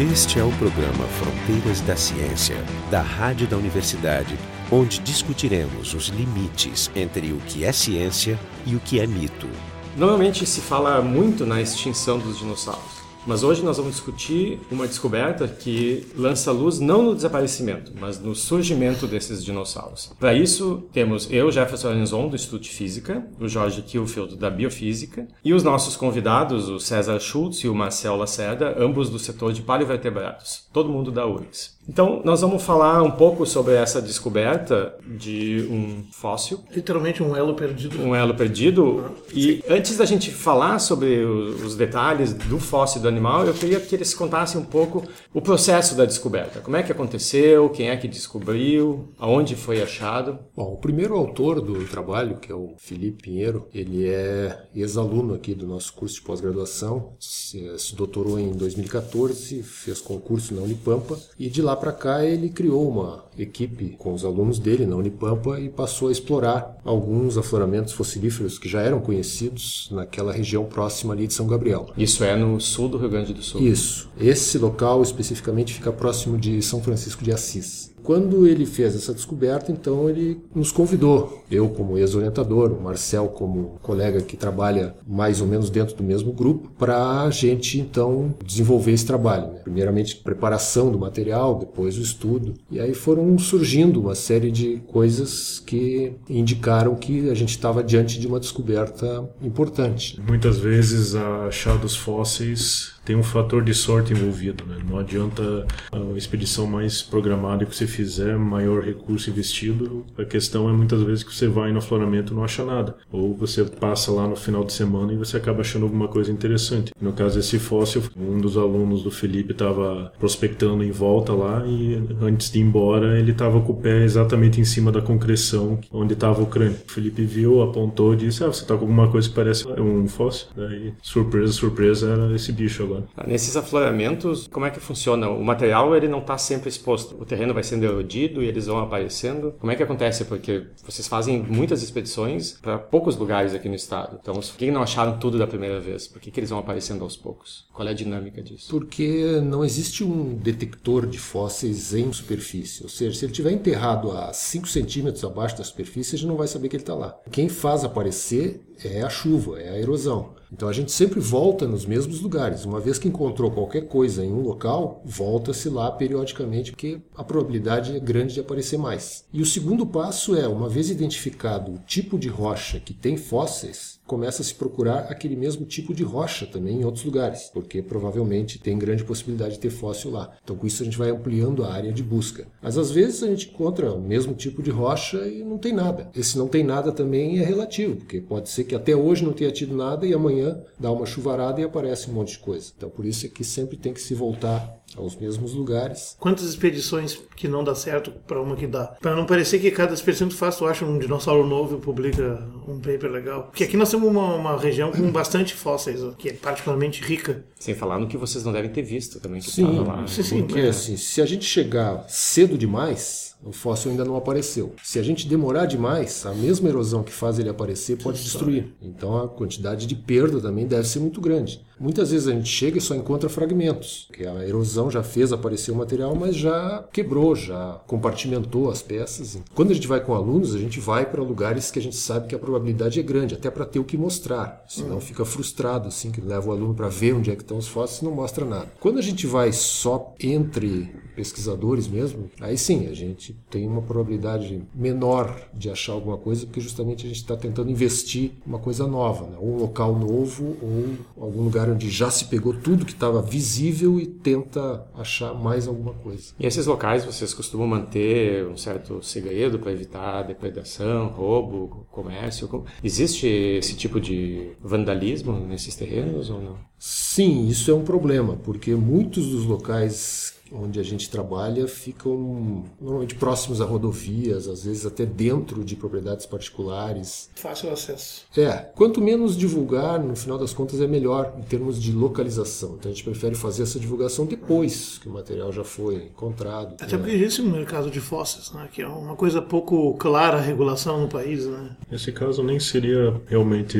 Este é o programa Fronteiras da Ciência, da Rádio da Universidade, onde discutiremos os limites entre o que é ciência e o que é mito. Normalmente se fala muito na extinção dos dinossauros. Mas hoje nós vamos discutir uma descoberta que lança luz não no desaparecimento, mas no surgimento desses dinossauros. Para isso, temos eu, Jefferson Arenzon, do Instituto de Física, o Jorge Kielfeld, da Biofísica, e os nossos convidados, o César Schultz e o Marcel Lacerda, ambos do setor de paleovertebrados, todo mundo da URGS. Então, nós vamos falar um pouco sobre essa descoberta de um fóssil. Literalmente um elo perdido. Um elo perdido. E antes da gente falar sobre os detalhes do fóssil do animal, eu queria que eles contassem um pouco o processo da descoberta. Como é que aconteceu, quem é que descobriu, aonde foi achado. Bom, o primeiro autor do trabalho, que é o Felipe Pinheiro, ele é ex-aluno aqui do nosso curso de pós-graduação, se, se doutorou em 2014, fez concurso na Unipampa e de lá para cá ele criou uma equipe com os alunos dele na Unipampa e passou a explorar alguns afloramentos fossilíferos que já eram conhecidos naquela região próxima ali de São Gabriel. Isso é no sul do Rio Grande do Sul. Isso. Esse local especificamente fica próximo de São Francisco de Assis. Quando ele fez essa descoberta, então ele nos convidou, eu como ex-orientador, o Marcel como colega que trabalha mais ou menos dentro do mesmo grupo, para a gente então desenvolver esse trabalho. Né? Primeiramente preparação do material, depois o estudo, e aí foram surgindo uma série de coisas que indicaram que a gente estava diante de uma descoberta importante. Muitas vezes achados fósseis tem um fator de sorte envolvido, né? Não adianta a expedição mais programada que você fizer, maior recurso investido, a questão é muitas vezes que você vai no afloramento e não acha nada. Ou você passa lá no final de semana e você acaba achando alguma coisa interessante. No caso desse fóssil, um dos alunos do Felipe estava prospectando em volta lá e antes de ir embora ele estava com o pé exatamente em cima da concreção onde estava o crânio. O Felipe viu, apontou e disse: Ah, você está com alguma coisa que parece um fóssil? Daí, surpresa, surpresa, era esse bicho agora. Nesses afloramentos, como é que funciona? O material ele não está sempre exposto. O terreno vai sendo erodido e eles vão aparecendo. Como é que acontece? Porque vocês fazem muitas expedições para poucos lugares aqui no estado. Então, por que não acharam tudo da primeira vez? Por que, que eles vão aparecendo aos poucos? Qual é a dinâmica disso? Porque não existe um detector de fósseis em superfície. Ou seja, se ele estiver enterrado a 5 centímetros abaixo da superfície, a gente não vai saber que ele está lá. Quem faz aparecer é a chuva, é a erosão. Então a gente sempre volta nos mesmos lugares. Uma vez que encontrou qualquer coisa em um local, volta-se lá periodicamente, porque a probabilidade é grande de aparecer mais. E o segundo passo é, uma vez identificado o tipo de rocha que tem fósseis, começa a se procurar aquele mesmo tipo de rocha também em outros lugares, porque provavelmente tem grande possibilidade de ter fóssil lá. Então com isso a gente vai ampliando a área de busca. Mas às vezes a gente encontra o mesmo tipo de rocha e não tem nada. Esse não tem nada também é relativo, porque pode ser que até hoje não tenha tido nada e amanhã dá uma chuvarada e aparece um monte de coisa. Então por isso é que sempre tem que se voltar aos mesmos lugares. Quantas expedições que não dá certo para uma que dá? Para não parecer que cada expedição que tu faz, tu acha um dinossauro novo e publica um paper legal. Porque aqui nós temos uma, uma região com bastante fósseis, que é particularmente rica. Sem falar no que vocês não devem ter visto também. Que sim, lá. sim, sim. Porque é. assim, se a gente chegar cedo demais, o fóssil ainda não apareceu. Se a gente demorar demais, a mesma erosão que faz ele aparecer pode destruir. Então a quantidade de perda também deve ser muito grande. Muitas vezes a gente chega e só encontra fragmentos, porque a erosão já fez aparecer o material, mas já quebrou, já compartimentou as peças. Quando a gente vai com alunos, a gente vai para lugares que a gente sabe que a probabilidade é grande, até para ter o que mostrar. Senão fica frustrado, assim, que leva o aluno para ver onde é que estão os fósseis e não mostra nada. Quando a gente vai só entre pesquisadores mesmo, aí sim, a gente tem uma probabilidade menor de achar alguma coisa, porque justamente a gente está tentando investir uma coisa nova, né? ou um local novo, ou algum lugar onde já se pegou tudo que estava visível e tenta achar mais alguma coisa. E esses locais vocês costumam manter um certo segredo para evitar depredação, roubo, comércio? Existe esse tipo de vandalismo nesses terrenos ou não? Sim, isso é um problema, porque muitos dos locais onde a gente trabalha ficam normalmente próximos a rodovias, às vezes até dentro de propriedades particulares. Fácil acesso. É, quanto menos divulgar, no final das contas é melhor em termos de localização. Então a gente prefere fazer essa divulgação depois que o material já foi encontrado. Até porque existe um mercado de fósseis, né? que é uma coisa pouco clara a regulação no país. Né? Nesse caso nem seria realmente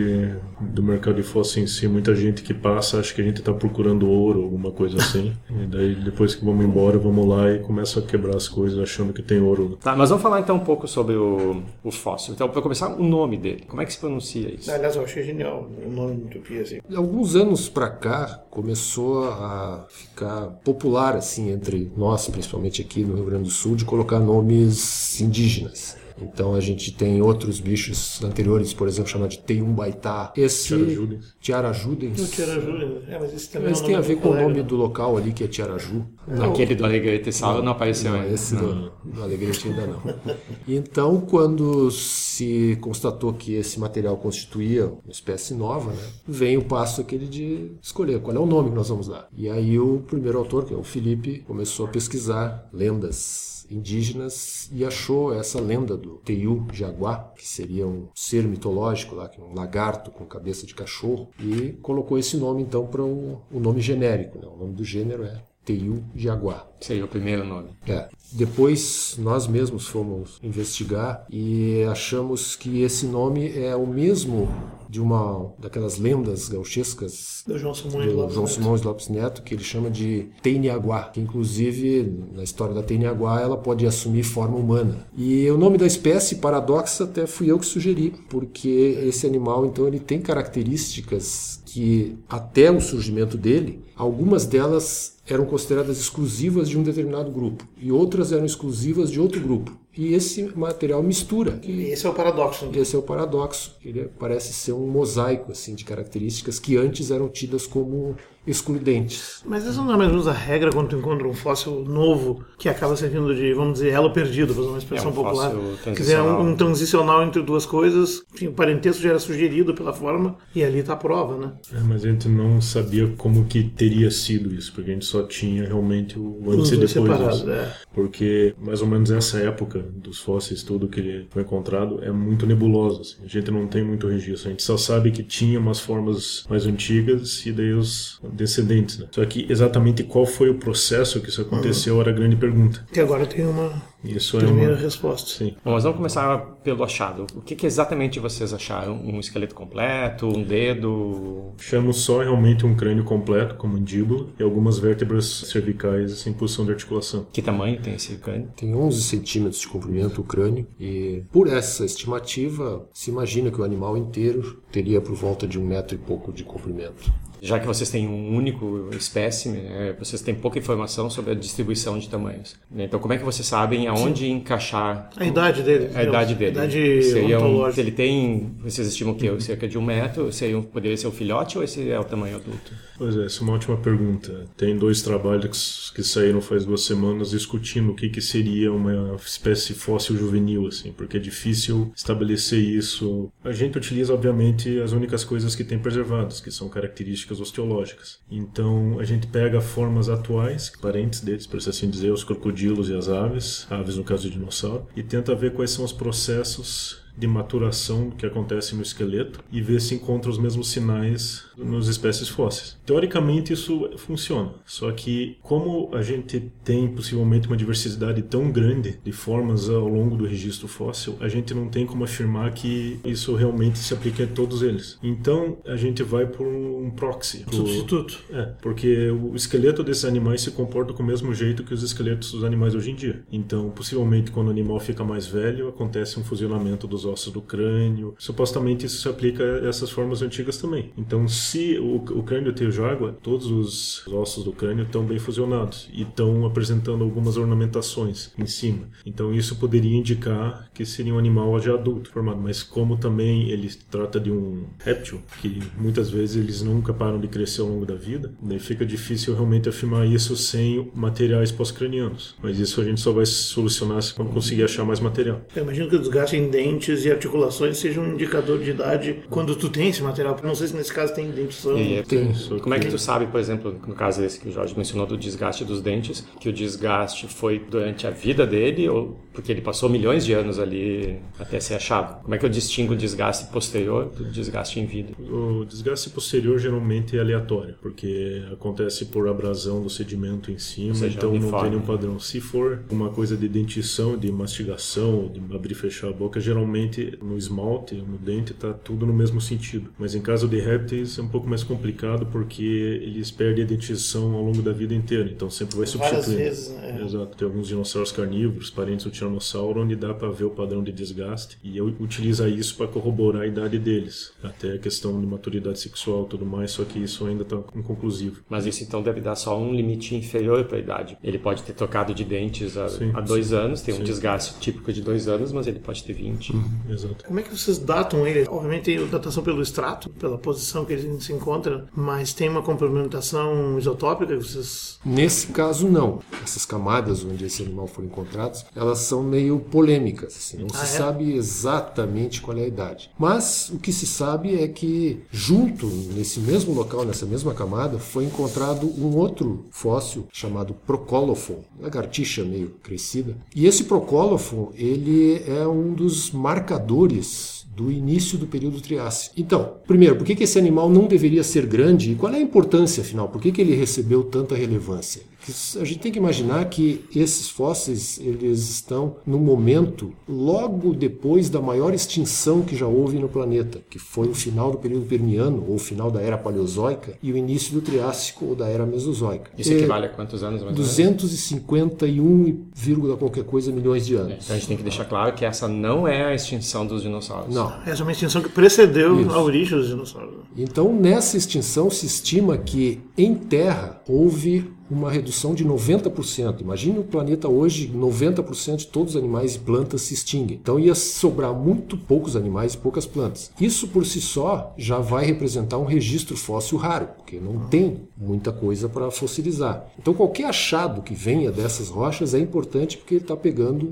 do mercado de fósseis em si. Muita gente que passa acha que a gente está procurando ouro, alguma coisa assim. e daí depois que vamos embora, vamos lá e começa a quebrar as coisas achando que tem ouro. Tá, mas vamos falar então um pouco sobre o, o fóssil. Então, para começar, o nome dele. Como é que se pronuncia isso? Aliás, eu achei genial o nome do Utopia. Assim. Alguns anos para cá começou a ficar popular assim entre nós, principalmente aqui no Rio Grande do Sul, de colocar nomes indígenas. Então a gente tem outros bichos anteriores, por exemplo, chamado de Teiumbaitá. Esse Tiarajudens. Tiarajudens. O Tiaraju, é, mas esse também Mas é um tem a ver com o colega, nome né? do local ali, que é Tiaraju. Aquele do Alegrete Sauro não apareceu Não, ainda. esse do, do Alegrete ainda não. Então, quando se constatou que esse material constituía uma espécie nova, né, vem o passo aquele de escolher qual é o nome que nós vamos dar. E aí o primeiro autor, que é o Felipe, começou a pesquisar lendas indígenas e achou essa lenda do Teiu Jaguá, que seria um ser mitológico lá, que é um lagarto com cabeça de cachorro, e colocou esse nome então para o, o nome genérico. Né? O nome do gênero é Teiu Jaguá. Seria o primeiro nome. É. Depois nós mesmos fomos investigar e achamos que esse nome é o mesmo de uma daquelas lendas gauchescas Do João Simões do Lopes João Neto. Simões Lopes Neto, que ele chama de Teiniaguá, que inclusive na história da Teiniaguá ela pode assumir forma humana. E o nome da espécie, paradoxa, até fui eu que sugeri, porque esse animal então ele tem características que até o surgimento dele, algumas delas eram consideradas exclusivas de um determinado grupo e outras eram exclusivas de outro grupo. E esse material mistura. E esse é o paradoxo. né? Esse é o paradoxo. Ele parece ser um mosaico assim de características que antes eram tidas como excludentes. Mas essa não é mais ou menos a regra quando tu encontra um fóssil novo que acaba servindo de, vamos dizer, elo perdido, para usar uma expressão É um popular. fóssil Quer dizer, é um, transicional. um transicional entre duas coisas. Enfim, o parentesco já era sugerido pela forma e ali está a prova, né? É, mas a gente não sabia como que teria sido isso, porque a gente só tinha realmente o Os antes e depois separados. disso. É. Porque mais ou menos essa época dos fósseis, tudo que ele foi encontrado, é muito nebulosa. assim. A gente não tem muito registro. A gente só sabe que tinha umas formas mais antigas e daí os descendentes. Né? Só que exatamente qual foi o processo que isso aconteceu era a grande pergunta. Que agora tem uma Isso é primeira uma... resposta. Sim. Bom, mas vamos começar pelo achado. O que, que exatamente vocês acharam? Um esqueleto completo? Um dedo? Achamos só realmente um crânio completo, com mandíbula, e algumas vértebras cervicais em posição de articulação. Que tamanho tem esse crânio? Tem 11 centímetros de comprimento o crânio e por essa estimativa se imagina que o animal inteiro teria por volta de um metro e pouco de comprimento. Já que vocês têm um único espécime, né, vocês têm pouca informação sobre a distribuição de tamanhos. né? Então, como é que vocês sabem aonde encaixar A idade dele. a idade dele? A idade Seria um, se ele tem, vocês estimam que é cerca de um metro, seria um, poderia ser o filhote ou esse é o tamanho adulto? Pois é, essa é uma ótima pergunta. Tem dois trabalhos que saíram faz duas semanas discutindo o que, que seria uma espécie fóssil juvenil, assim, porque é difícil estabelecer isso. A gente utiliza, obviamente, as únicas coisas que tem preservadas, que são características osteológicas. Então, a gente pega formas atuais, parentes deles, por assim dizer, os crocodilos e as aves, aves no caso de dinossauro, e tenta ver quais são os processos de maturação que acontece no esqueleto e ver se encontra os mesmos sinais nas espécies fósseis. Teoricamente isso funciona, só que como a gente tem possivelmente uma diversidade tão grande de formas ao longo do registro fóssil, a gente não tem como afirmar que isso realmente se aplica a todos eles. Então a gente vai por um proxy, pro- Substituto. é, porque o esqueleto desses animais se comporta com o mesmo jeito que os esqueletos dos animais hoje em dia. Então, possivelmente, quando o animal fica mais velho, acontece um fusionamento dos ossos do crânio. Supostamente, isso se aplica a essas formas antigas também. Então, se o, o crânio tem água, todos os ossos do crânio estão bem fusionados e estão apresentando algumas ornamentações em cima. Então, isso poderia indicar que seria um animal já adulto formado. Mas, como também ele trata de um réptil, que muitas vezes eles nunca param de crescer ao longo da vida, daí fica difícil realmente afirmar isso sem materiais pós-cranianos. Mas isso a gente só vai solucionar se conseguir achar mais material. Eu imagino que desgaste em dentes dentes e articulações seja um indicador de idade quando tu tem esse material. Não sei se nesse caso tem dentição. É- Tem. Como é que tu sabe, por exemplo, no caso esse que o Jorge mencionou do desgaste dos dentes, que o desgaste foi durante a vida dele ou porque ele passou milhões de anos ali até ser achado? Como é que eu distingo o desgaste posterior do desgaste em vida? O desgaste posterior geralmente é aleatório, porque acontece por abrasão do sedimento em cima, seja, então não uniforme. tem nenhum padrão. Se for uma coisa de dentição, de mastigação, de abrir e fechar a boca, geralmente no esmalte, no dente, está tudo no mesmo sentido. Mas em caso de répteis é um pouco mais complicado porque eles perdem a dentição ao longo da vida inteira, então sempre vai Várias substituindo. vezes, né? Exato. Tem alguns dinossauros carnívoros, parentes do tiranossauro, onde dá para ver o padrão de desgaste e eu utiliza isso para corroborar a idade deles, até a questão de maturidade sexual e tudo mais, só que isso ainda está inconclusivo. Mas isso então deve dar só um limite inferior para a idade. Ele pode ter trocado de dentes há, Sim, há dois anos, tem um sim. desgaste típico de dois anos, mas ele pode ter 20. Exato. Como é que vocês datam ele? Obviamente tem datação pelo extrato, pela posição que ele se encontra, mas tem uma complementação isotópica que vocês. Nesse caso, não. Essas camadas onde esse animal foi encontrado, elas são meio polêmicas. assim, não Ah, se é? sabe exatamente qual é a idade. Mas o que se sabe é que, junto nesse mesmo local, nessa mesma camada, foi encontrado um outro fóssil chamado Procolophon, lagartixa meio crescida. E esse Procolophon, ele é um dos marcadores do início do período Triássico. Então, primeiro, por que, esse animal não deveria ser grande e qual é a importância, afinal? Por que, que ele recebeu tanta relevância? Que A gente tem que imaginar que esses fósseis eles estão no momento logo depois da maior extinção que já houve no planeta, que foi o final do período Permiano ou o final da Era Paleozoica e o início do Triássico ou da Era Mesozoica. Isso É, equivale a quantos anos mais ou menos? 251, vírgula qualquer coisa milhões de anos. Então a gente tem que deixar claro que essa não é a extinção dos dinossauros. Não. Essa é uma extinção que precedeu Isso. a origem dos dinossauros. Então, nessa extinção, se estima que em Terra houve uma redução de 90%. Imagine o planeta hoje, 90% de todos os animais e plantas se extinguem. Então ia sobrar muito poucos animais e poucas plantas. Isso por si só já vai representar um registro fóssil raro, porque não tem muita coisa para fossilizar. Então qualquer achado que venha dessas rochas é importante porque ele está pegando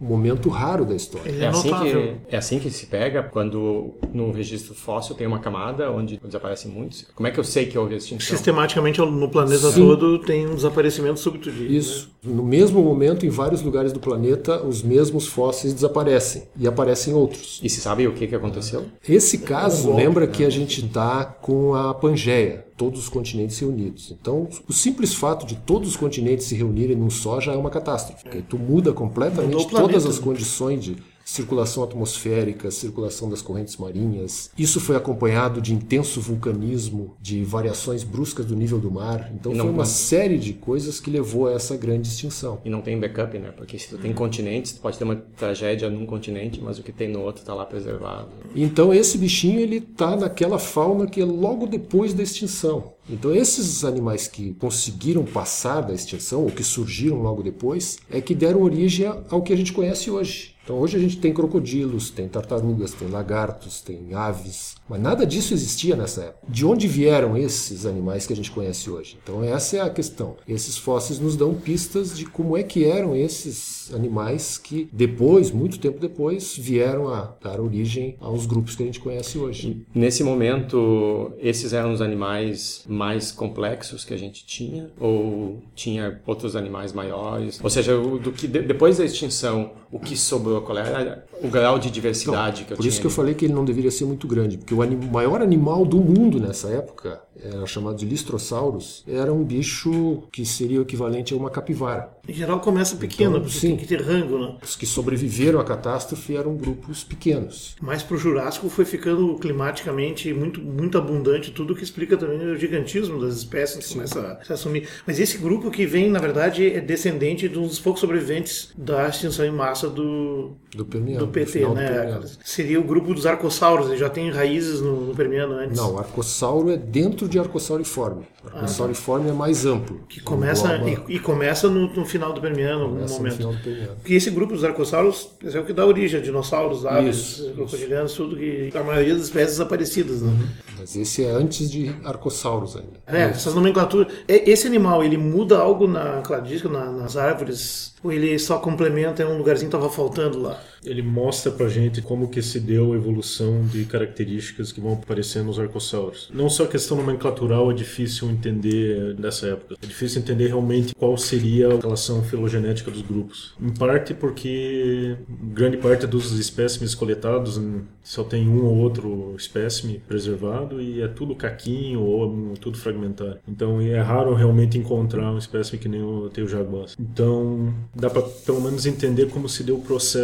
um momento raro da história. É é, assim, que, é assim que se pega quando no registro fóssil tem uma camada onde desaparecem muitos? Como é que eu sei que houve extinção? Sistematicamente no planeta todo tem um desaparecimento súbito de. Isso. No mesmo momento, em vários lugares do planeta, os mesmos fósseis desaparecem e aparecem outros. E se sabe o que, que aconteceu? Esse caso lembra que a gente está com a Pangeia, todos os continentes reunidos. Então, o simples fato de todos os continentes se reunirem num só já é uma catástrofe. Porque tu muda completamente todas as condições de circulação atmosférica, circulação das correntes marinhas. Isso foi acompanhado de intenso vulcanismo, de variações bruscas do nível do mar. Então, não- foi uma série de coisas que levou a essa grande extinção. E não tem backup, né? Porque se tu tem continentes, tu pode ter uma tragédia num continente, mas o que tem no outro tá lá preservado. Então esse bichinho ele está naquela fauna que é logo depois da extinção. Então esses animais que conseguiram passar da extinção ou que surgiram logo depois é que deram origem ao que a gente conhece hoje. Então hoje a gente tem crocodilos, tem tartarugas, tem lagartos, tem aves, mas nada disso existia nessa época. De onde vieram esses animais que a gente conhece hoje? Então essa é a questão. Esses fósseis nos dão pistas de como é que eram esses animais que depois, muito tempo depois, vieram a dar origem aos grupos que a gente conhece hoje. Nesse momento, esses eram os animais mais complexos que a gente tinha? Ou tinha outros animais maiores? Ou seja, do que de- depois da extinção, o que sobrou? Qual era o grau de diversidade que eu Por tinha? isso que eu ali? falei que ele não deveria ser muito grande, porque o anim- maior animal do mundo nessa época, era chamado de Listrosaurus, era um bicho que seria o equivalente a uma capivara. Em geral começa pequeno, Então, porque sim. tem que ter rango, né? Os que sobreviveram à catástrofe eram grupos pequenos. Mas pro Jurássico foi ficando climaticamente muito, muito abundante, tudo que explica também o gigantismo das espécies que começa a se assumir. Mas esse grupo que vem, na verdade, é descendente de um dos poucos sobreviventes da extinção em massa do, Do Permiano. do PT, do né? Permiano. Seria o grupo dos arcossauros, ele já tem raízes no, no Permiano antes. Não, arcossauro é dentro de arcossauriforme. Arcossauriforme é mais amplo. Que começa, Engloba- e, e começa no, no final do Permiano, em algum começa no momento. final do Permiano. Porque esse grupo dos arcossauros é o que dá origem a dinossauros, aves, Isso, crocodilianos, tudo que. A maioria das espécies desaparecidas, né? Mas esse é antes de arcossauros ainda. É, essas nomenclaturas. É, Esse animal, ele muda algo na cladística, na, nas árvores? Ou ele só complementa, é um lugarzinho que estava faltando lá? Ele mostra pra gente como que se deu a evolução de características que vão aparecer nos arcossauros. Não só a questão nomenclatural é difícil entender nessa época. É difícil entender realmente qual seria a relação filogenética dos grupos. Em parte porque grande parte dos espécimes coletados só tem um ou outro espécime preservado e é tudo caquinho ou tudo fragmentário. Então é raro realmente encontrar um espécime que nem o teu jaguar. Então dá para pelo menos entender como se deu o processo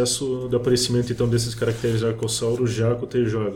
do aparecimento então desses caracteres arcossauros já com o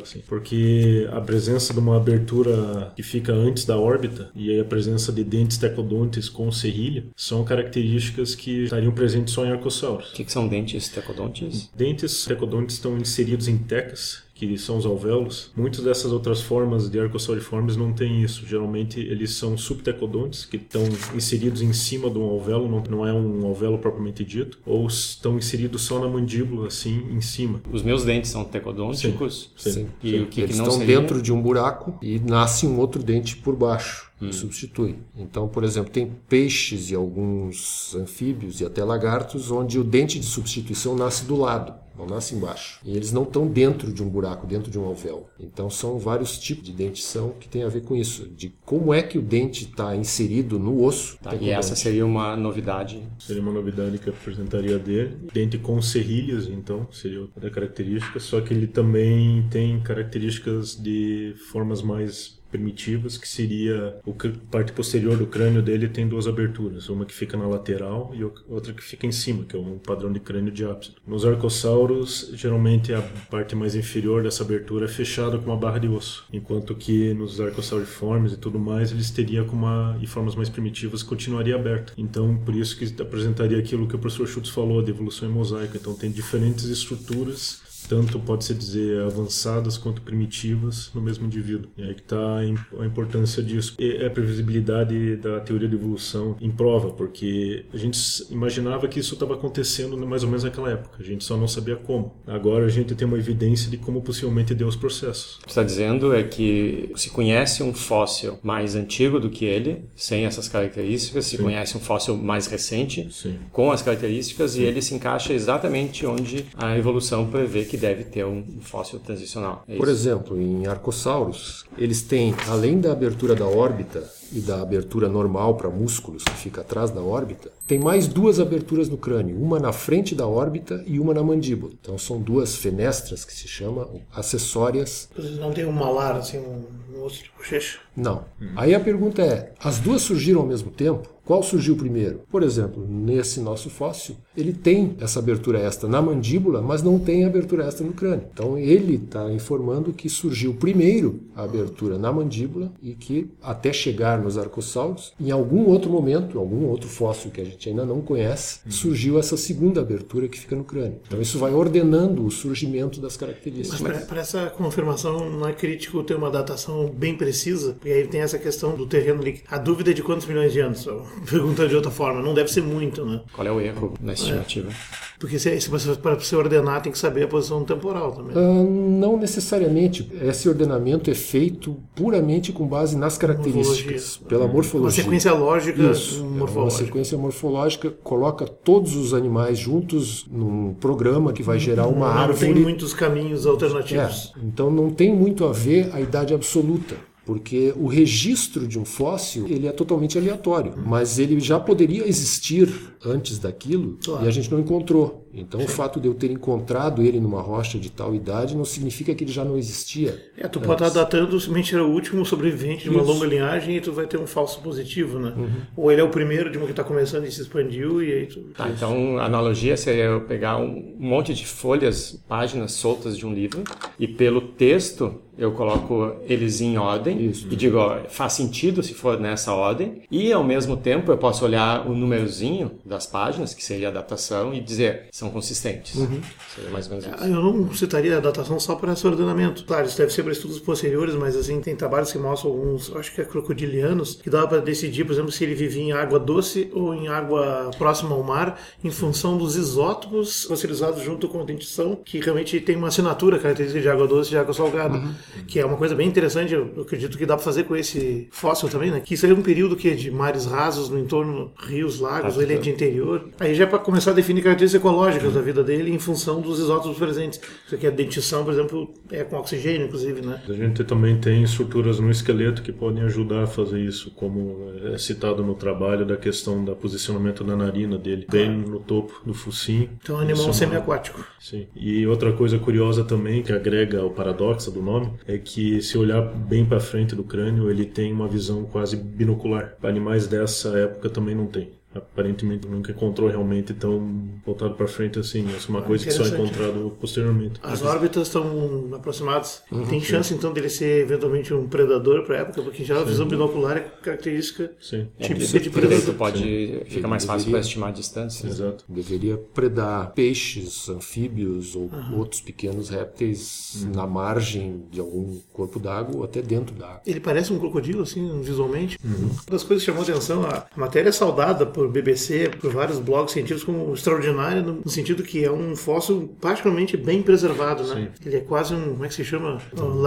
assim, porque a presença de uma abertura que fica antes da órbita e a presença de dentes tecodontes com serrilha são características que estariam presentes só em arcossauros. O que, que são dentes tecodontes? Dentes tecodontes estão inseridos em tecas que são os alvéolos. Muitas dessas outras formas de arcossauriformes não têm isso. Geralmente eles são subtecodontes, que estão inseridos em cima de um alvéolo, não, não é um alvéolo propriamente dito, ou estão inseridos só na mandíbula, assim, em cima. Os meus dentes são tecodônticos? Sim. sim. E sim. o que, eles que não estão seria? dentro de um buraco e nasce um outro dente por baixo. Hum. Substitui. Então, por exemplo, tem peixes e alguns anfíbios e até lagartos onde o dente de substituição nasce do lado não nasce embaixo. E eles não estão dentro de um buraco, dentro de um alvéolo. Então são vários tipos de dentição que tem a ver com isso, de como é que o dente está inserido no osso. Tá, e essa seria uma novidade? Seria uma novidade que apresentaria dele. Dente com serrilhas, então, seria outra característica, só que ele também tem características de formas mais primitivas, que seria a parte posterior do crânio dele tem duas aberturas, uma que fica na lateral e outra que fica em cima, que é um padrão de crânio diápsido. Nos arcossauros, geralmente a parte mais inferior dessa abertura é fechada com uma barra de osso, enquanto que nos arcossauriformes e tudo mais, eles teriam com uma e formas mais primitivas continuaria aberta. Então, por isso que apresentaria aquilo que o professor Schultz falou de evolução em mosaico. Então, tem diferentes estruturas tanto pode-se dizer avançadas quanto primitivas no mesmo indivíduo. E aí que está a importância disso. E a previsibilidade da teoria da evolução em prova, porque a gente imaginava que isso estava acontecendo mais ou menos naquela época, a gente só não sabia como. Agora a gente tem uma evidência de como possivelmente deu os processos. O que está dizendo é que se conhece um fóssil mais antigo do que ele, sem essas características, se Sim. conhece um fóssil mais recente, Sim. com as características, Sim. e ele se encaixa exatamente onde a evolução prevê que deve ter um fóssil transicional. É Por exemplo, em arcossauros, eles têm, além da abertura da órbita e da abertura normal para músculos que fica atrás da órbita, tem mais duas aberturas no crânio, uma na frente da órbita e uma na mandíbula. Então são duas fenestras que se chamam acessórias. Vocês não tem um malar assim, um osso de bochecha? Não. Aí a pergunta é: as duas surgiram ao mesmo tempo? Qual surgiu primeiro? Por exemplo, nesse nosso fóssil, ele tem essa abertura extra na mandíbula, mas não tem abertura extra no crânio. Então ele está informando que surgiu primeiro a abertura na mandíbula e que até chegar nos arcossauros, em algum outro momento, algum outro fóssil que a gente ainda não conhece, surgiu essa segunda abertura que fica no crânio. Então isso vai ordenando o surgimento das características. Mas para essa confirmação não é crítico ter uma datação bem precisa, porque aí tem essa questão do terreno líquido. A dúvida é de quantos milhões de anos? Perguntando de outra forma, não deve ser muito, né? Qual é o erro na estimativa? É. Porque se, se você, para você ordenar, tem que saber a posição temporal também. Uh, não necessariamente. Esse ordenamento é feito puramente com base nas características, morfologia. pela morfologia. Uma sequência lógica Isso, morfológica. É uma sequência morfológica coloca todos os animais juntos num programa que vai gerar uma não árvore. Não tem muitos caminhos alternativos. É, então não tem muito a ver a idade absoluta porque o registro de um fóssil ele é totalmente aleatório, mas ele já poderia existir antes daquilo claro. e a gente não encontrou. Então, Sim. o fato de eu ter encontrado ele numa rocha de tal idade não significa que ele já não existia. É, tu pode estar datando simplesmente era o último sobrevivente de uma Isso. longa linhagem e tu vai ter um falso positivo, né? Uhum. Ou ele é o primeiro de uma que está começando e se expandiu e aí tu... Tá, então a analogia seria eu pegar um monte de folhas, páginas soltas de um livro e pelo texto eu coloco eles em ordem Isso. e digo, ó, faz sentido se for nessa ordem e ao mesmo tempo eu posso olhar o númerozinho das páginas, que seria a datação, e dizer são consistentes. Uhum. Seria mais ou menos isso. Eu não citaria a datação só para esse ordenamento. Claro, isso deve ser para estudos posteriores, mas assim, tem trabalhos que mostram alguns, acho que é crocodilianos, que dá para decidir, por exemplo, se ele vivia em água doce ou em água próxima ao mar, em função dos isótopos fossilizados junto com a dentição, que realmente tem uma assinatura característica de água doce e de água salgada, uhum. que é uma coisa bem interessante, eu acredito que dá para fazer com esse fóssil também, né? Que é um período que de mares rasos no entorno rios, lagos, ah, ele é de interior. Aí já é para começar a definir características ecológicas fisiológicas da vida dele em função dos isótopos presentes. Isso aqui a dentição, por exemplo, é com oxigênio, inclusive, né? A gente também tem estruturas no esqueleto que podem ajudar a fazer isso, como é citado no trabalho da questão da posicionamento da narina dele, bem no topo do focinho. Então, é um animal é semiaquático. Sim. E outra coisa curiosa também que agrega ao paradoxo do nome é que se olhar bem para frente do crânio, ele tem uma visão quase binocular. Animais dessa época também não tem. Aparentemente nunca encontrou realmente tão voltado para frente assim. Isso é uma coisa que só é encontrado posteriormente. As órbitas estão aproximadas. Uhum. Tem chance, então, dele ser eventualmente um predador para a época, porque já a visão binocular é característica Sim. típica de Porque daí tu predador. pode. Fica mais fácil deveria- para estimar a distância. Exato. Deveria predar peixes, anfíbios ou outros pequenos répteis na margem de algum corpo d'água ou até dentro d'água. Ele parece um crocodilo, assim, visualmente. Uhum. Uma das coisas que chamou atenção, a a matéria é saudada por BBC, por vários blogs científicos como extraordinária, no sentido que é um fóssil particularmente bem preservado, né? Ele é quase um, como é que se chama? Um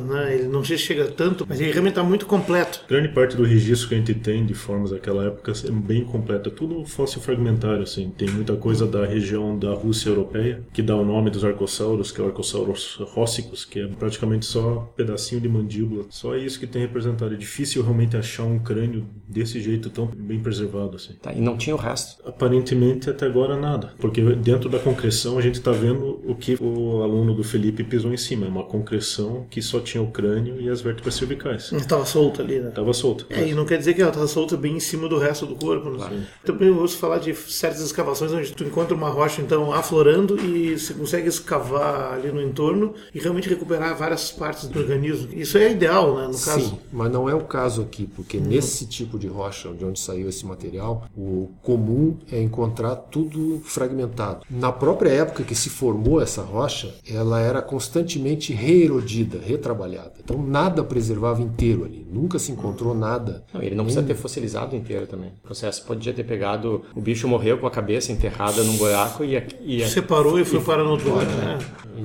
né? Ele não se chega tanto, mas ele realmente está muito completo. Grande parte do registro que a gente tem de formas daquela época é bem completa. Tudo fóssil fragmentário, assim. Tem muita coisa da região da Rússia europeia, que dá o nome dos arcossauros, que é o arcossauros róssicos, que é praticamente só um pedacinho de mandíbula. Só isso que tem representado. É difícil realmente achar um crânio desse jeito tão bem preservado, assim. Tá, e não tinha o resto. Aparentemente até agora nada, porque dentro da concreção a gente está vendo o que o aluno do Felipe pisou em cima, é uma concreção que só tinha o crânio e as vértebras cervicais. Estava solto ali, né? Tava solto. É, e não quer dizer que ela está solta bem em cima do resto do corpo. Né? Também eu ouço falar de certas escavações onde tu encontra uma rocha então aflorando e você consegue escavar ali no entorno e realmente recuperar várias partes do organismo. Isso é ideal, né? No caso. Sim, mas não é o caso aqui, porque nesse tipo de rocha, de onde saiu esse material, o comum é encontrar tudo fragmentado. Na própria época que se formou essa rocha, ela era constantemente reerodida, retrabalhada. Então nada preservava inteiro ali, nunca se encontrou nada. Não, ele não precisa ter fossilizado inteiro também. O processo podia ter pegado. O bicho morreu com a cabeça enterrada num buraco e. a- e Separou e foi para no outro lugar. né?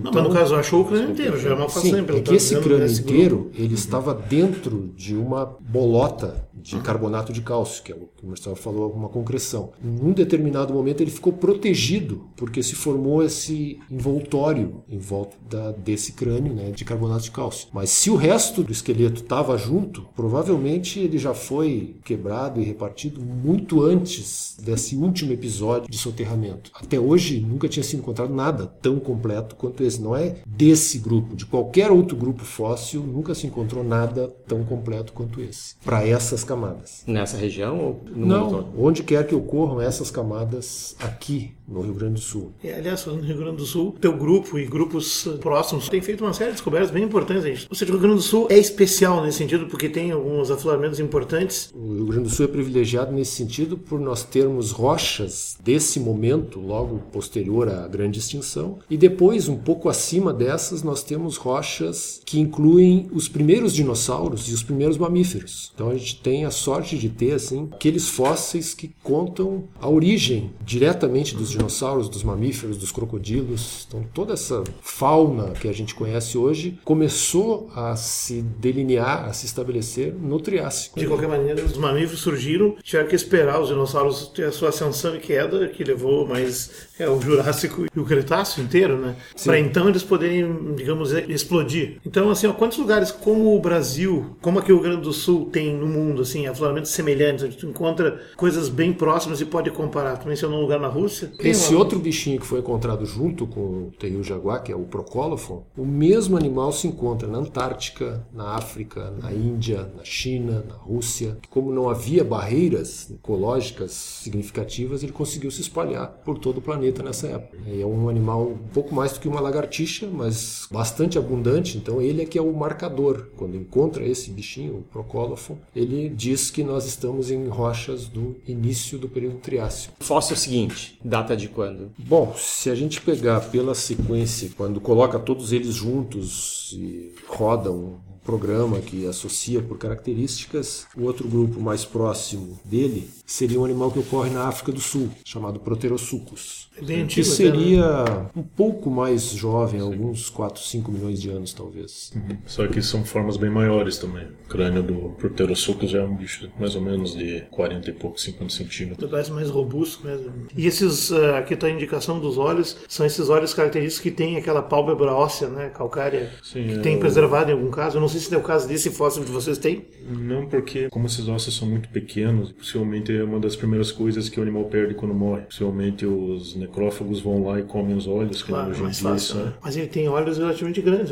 não, mas no caso achou o crânio inteiro, já é uma Sim, façanha. pelo é que esse dizendo, crânio inteiro ele estava dentro de uma bolota de carbonato de cálcio, que é o que o Marcelo falou, uma concreção. Em um determinado momento ele ficou protegido, porque se formou esse envoltório em volta da- desse crânio né, de carbonato de cálcio. Mas se o resto do esqueleto estava junto, provavelmente ele já foi quebrado e repartido muito antes desse último episódio de soterramento. Até hoje nunca tinha sido encontrado nada tão completo quanto esse. Não é desse grupo, de qualquer outro grupo fóssil, nunca se encontrou nada tão completo quanto esse. Para essas camadas. Nessa região ou no mundo Não, todo? onde quer que ocorram essas camadas aqui no Rio Grande do Sul. E, aliás, no Rio Grande do Sul, teu grupo e grupos próximos têm feito uma série de descobertas bem importantes. Gente. Ou seja, o Rio Grande do Sul é especial nesse sentido, porque tem alguns afloramentos importantes. O Rio Grande do Sul é privilegiado nesse sentido por nós termos rochas desse momento, logo posterior à grande extinção, e depois, um pouco acima dessas, nós temos rochas que incluem os primeiros dinossauros e os primeiros mamíferos. Então a gente tem a sorte de ter assim aqueles fósseis que contam a origem diretamente dos dinossauros, dos mamíferos, dos crocodilos. Então toda essa fauna que a gente conhece hoje começou a se delinear, a se estabelecer no Triássico. De qualquer maneira, os mamíferos surgiram, tiveram que esperar os dinossauros ter a sua ascensão e queda, que levou mais é, o Jurássico e o Cretáceo inteiro, né? Para então eles poderem, digamos, explodir. Então, assim, ó, quantos lugares como o Brasil, como aqui o Rio Grande do Sul tem no mundo, assim, afloramentos semelhantes, onde tu encontra coisas bem próximas e pode comparar. Tu mencionou um lugar na Rússia? Esse outro bichinho que foi encontrado junto com o teiu jaguar, que é o Procolophon, o mesmo animal se encontra na Antártica, na África, na Índia, na China, na Rússia. Como não havia barreiras ecológicas significativas, ele conseguiu se espalhar por todo o planeta nessa época. É um animal um pouco mais do que uma lagartixa, mas bastante abundante, então ele é que é o marcador. Quando encontra esse bichinho, o Procolophon, ele diz que nós estamos em rochas do início do período Triássico. Fóssil seguinte, data de quando? Bom, se a gente pegar pela sequência, quando coloca todos eles juntos e roda um programa que associa por características. O outro grupo mais próximo dele seria um animal que ocorre na África do Sul, chamado Proterosuchus. É Que seria né? um pouco mais jovem, alguns 4, 5 milhões de anos talvez. Só que são formas bem maiores também. O crânio do Proterosuchus é um bicho mais ou menos de 40 e poucos, 50 centímetros. Parece mais robusto mesmo. E esses, ah, aqui está a indicação dos olhos, são esses olhos característicos que tem aquela pálpebra óssea, né, calcária, Sim, que é tem o- preservado em algum caso. Eu não sei se é o caso desse fóssil que vocês têm. Não, porque como esses ossos são muito pequenos, possivelmente é uma das primeiras coisas que o animal perde quando morre. Possivelmente os necrófagos vão lá e comem os olhos, que Claro, em mais fácil, isso né? é. Mas ele tem olhos relativamente grandes.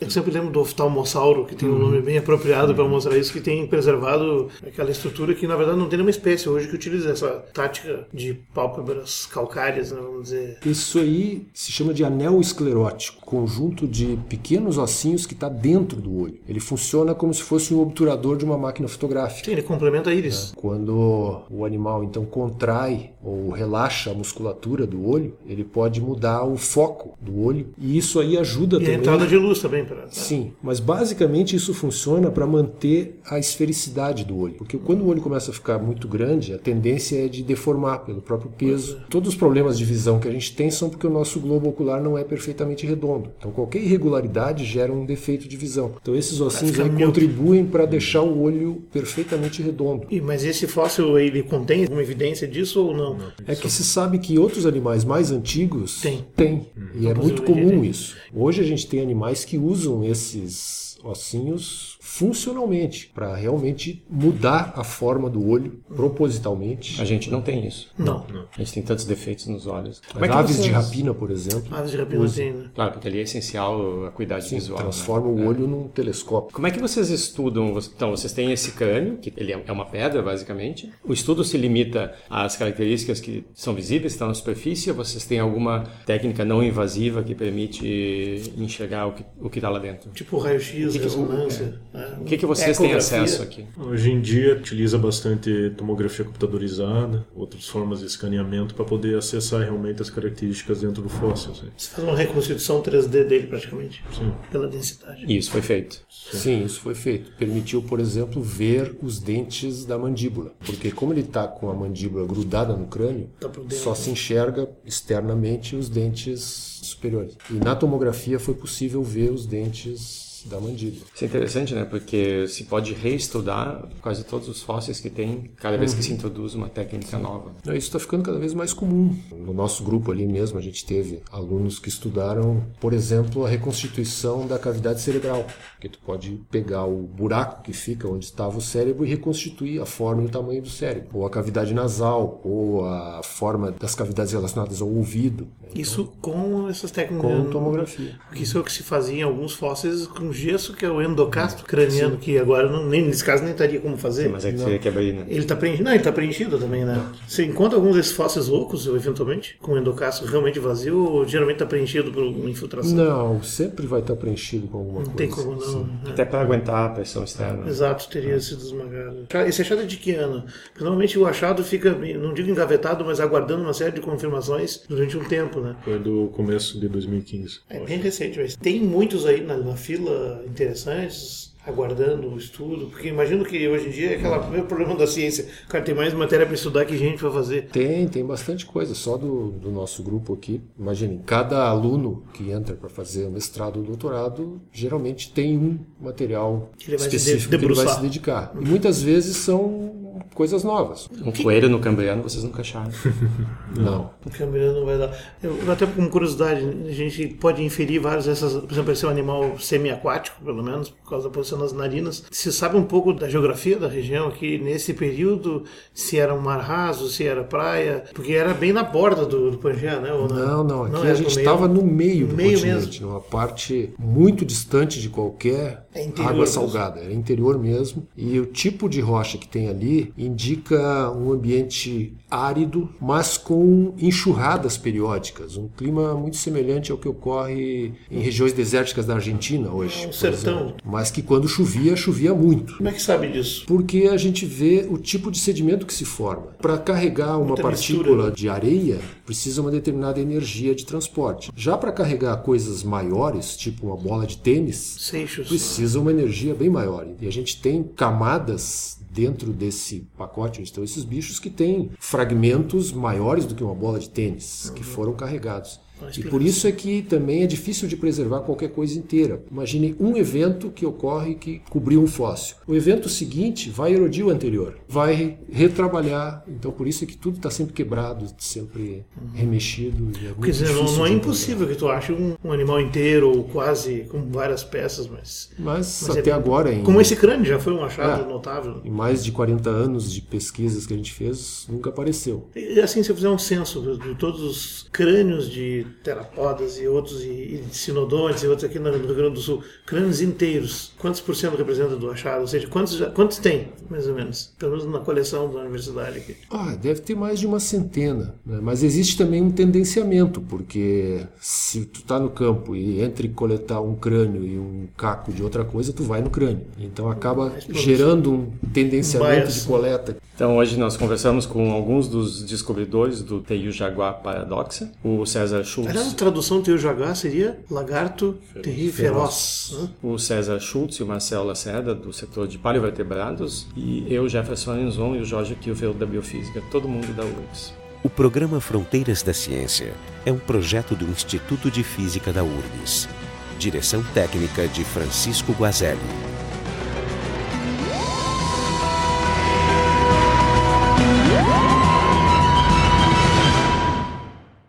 Eu sempre lembro do oftalmossauro, que tem Uhum. um nome bem apropriado para mostrar isso, que tem preservado aquela estrutura que, na verdade, não tem nenhuma espécie hoje que utiliza essa tática de pálpebras calcárias, né, vamos dizer. Isso aí se chama de anel esclerótico, conjunto de pequenos ossinhos que está dentro do olho. Ele funciona como se fosse um obturador de uma máquina fotográfica. Sim, ele complementa a íris. Quando o animal então contrai ou relaxa a musculatura do olho, ele pode mudar o foco do olho e isso aí ajuda E a também. entrada de luz também. Pra... Sim, mas basicamente isso funciona para manter a esfericidade do olho, porque quando o olho começa a ficar muito grande, a tendência é de deformar pelo próprio peso. Todos os problemas de visão que a gente tem são porque o nosso globo ocular não é perfeitamente redondo. Então qualquer irregularidade gera um defeito de visão. Então esses ossinhos aí contribuem para deixar o olho perfeitamente redondo. E, mas esse fóssil, ele contém alguma evidência disso ou não? É que se sabe que outros animais mais antigos Tem. têm. E é muito possivelmente comum isso. Hoje a gente tem animais que usam esses ossinhos funcionalmente para realmente mudar a forma do olho propositalmente. A gente não tem isso. Não. A gente tem tantos defeitos nos olhos. As aves de rapina, por exemplo, Aves de rapina tem, né? Claro, porque ali é essencial a cuidado visual. né? transformam o olho num telescópio. Como é que vocês estudam? Então, vocês têm esse crânio, que ele é uma pedra, basicamente. O estudo se limita às características que são visíveis, que estão na superfície, ou vocês têm alguma técnica não invasiva que permite enxergar o que o está lá dentro? Tipo raio-x, ressonância. Né? O que, que vocês têm acesso aqui? Hoje em dia utiliza bastante tomografia computadorizada, outras formas de escaneamento para poder acessar realmente as características dentro do fóssil. assim. Você faz uma reconstituição 3D dele praticamente, Sim. pela densidade. E isso foi feito. Sim, isso foi feito. Permitiu, por exemplo, ver os dentes da mandíbula. Porque como ele está com a mandíbula grudada no crânio, Tá só se enxerga externamente os dentes superiores. E na tomografia foi possível ver os dentes da mandíbula. Isso é interessante, né? Porque se pode reestudar quase todos os fósseis que tem cada vez que se introduz uma técnica nova. Não, Isso está ficando cada vez mais comum. No nosso grupo ali mesmo, a gente teve alunos que estudaram, por exemplo, a reconstituição da cavidade cerebral. Que tu pode pegar o buraco que fica onde estava o cérebro e reconstituir a forma e o tamanho do cérebro. Ou a cavidade nasal, ou a forma das cavidades relacionadas ao ouvido. Né? Isso com essas técnicas. Com tomografia. Porque isso é o que se fazia em alguns fósseis com gesso, que é o endocastro craniano, que agora, não, nem, nesse caso, nem estaria como fazer. Mas é que teria que abrir, né? Ele está preenchido. Não, ele está preenchido também, né? Você encontra alguns desses fósseis loucos, eventualmente, com endocastro realmente vazio, ou geralmente está preenchido por uma infiltração? Não, sempre vai estar preenchido com alguma Não coisa. tem como não. né? Até para aguentar a pressão externa. Exato, teria sido esmagado. Esse achado é de que ano? Porque normalmente o achado fica, não digo engavetado, mas aguardando uma série de confirmações durante um tempo, né? Foi do começo de 2015. É bem recente, mas tem muitos aí na, na fila interessantes, aguardando o estudo, porque imagino que hoje em dia é aquele primeiro problema da ciência. Cara tem mais matéria para estudar que gente para fazer. Tem, tem bastante coisa. Só do, do nosso grupo aqui. Imaginem, cada aluno que entra para fazer mestrado ou doutorado, geralmente tem um material Que específico que ele vai se dedicar. E muitas vezes são coisas novas. Um coelho no cambriano vocês nunca acharam. Não. O Cambriano não vai dar. Eu, até como curiosidade, a gente pode inferir várias dessas. Por exemplo, esse é um animal semi-aquático, pelo menos, por causa da posição das narinas. Se sabe um pouco da geografia da região aqui nesse período, se era um mar raso, se era praia, porque era bem na borda do, do Pangeia, né? Na- Não, não. Aqui era a gente estava no meio do meio continente, numa parte muito distante de qualquer É água mesmo. salgada. Era interior mesmo. E o tipo de rocha que tem ali indica um ambiente árido, mas com enxurradas periódicas, um clima muito semelhante ao que ocorre em regiões desérticas da Argentina hoje. É um sertão. exemplo. Mas que quando chovia, chovia muito. Como é que sabe disso? Porque a gente vê o tipo de sedimento que se forma. Para carregar uma Muita partícula mistura, né? de areia, precisa uma determinada energia de transporte. Já para carregar coisas maiores, tipo uma bola de tênis, Seixos. precisa uma energia bem maior. E a gente tem camadas dentro desse pacote onde estão esses bichos que têm fragmentos maiores do que uma bola de tênis que foram carregados. E por isso é que também é difícil de preservar qualquer coisa inteira. Imagine um evento que ocorre que cobriu um fóssil. O evento seguinte vai erodir o anterior, vai retrabalhar. Então por isso é que tudo está sempre quebrado, sempre remexido. e é Quer dizer, não, não é impossível que tu ache um, um animal inteiro ou quase com várias peças, mas. Mas, mas até é- agora, em, Como esse crânio já foi um achado É. notável. em mais de 40 anos de pesquisas que a gente fez, nunca apareceu. E assim, se eu fizer um censo de todos os crânios de terapodas e outros, e, e sinodontes e outros aqui no Rio Grande do Sul, crânios inteiros, quantos por cento representa do achado? Ou seja, quantos, já- quantos tem, mais ou menos? Pelo menos na coleção da universidade aqui. Ah, deve ter mais de uma centena, né? mas existe também um tendenciamento, porque se tu tá no campo e entre coletar um crânio e um caco de outra coisa, tu vai no crânio. Então acaba gerando um tendenciamento Bias. de coleta. Então hoje nós conversamos com alguns dos descobridores do Teiu Jaguar Paradoxa, o César Schultz, Aliás, a tradução do jaguar seria lagarto terrível feroz. né? o César Schultz e o Marcelo Lacerda do setor de paleovertebrados e eu, Jefferson Arenzon e o Jorge Kilfeld da Biofísica, todo mundo da URGS. O programa Fronteiras da Ciência é um projeto do Instituto de Física da URGS. Direção técnica de Francisco Guazelli.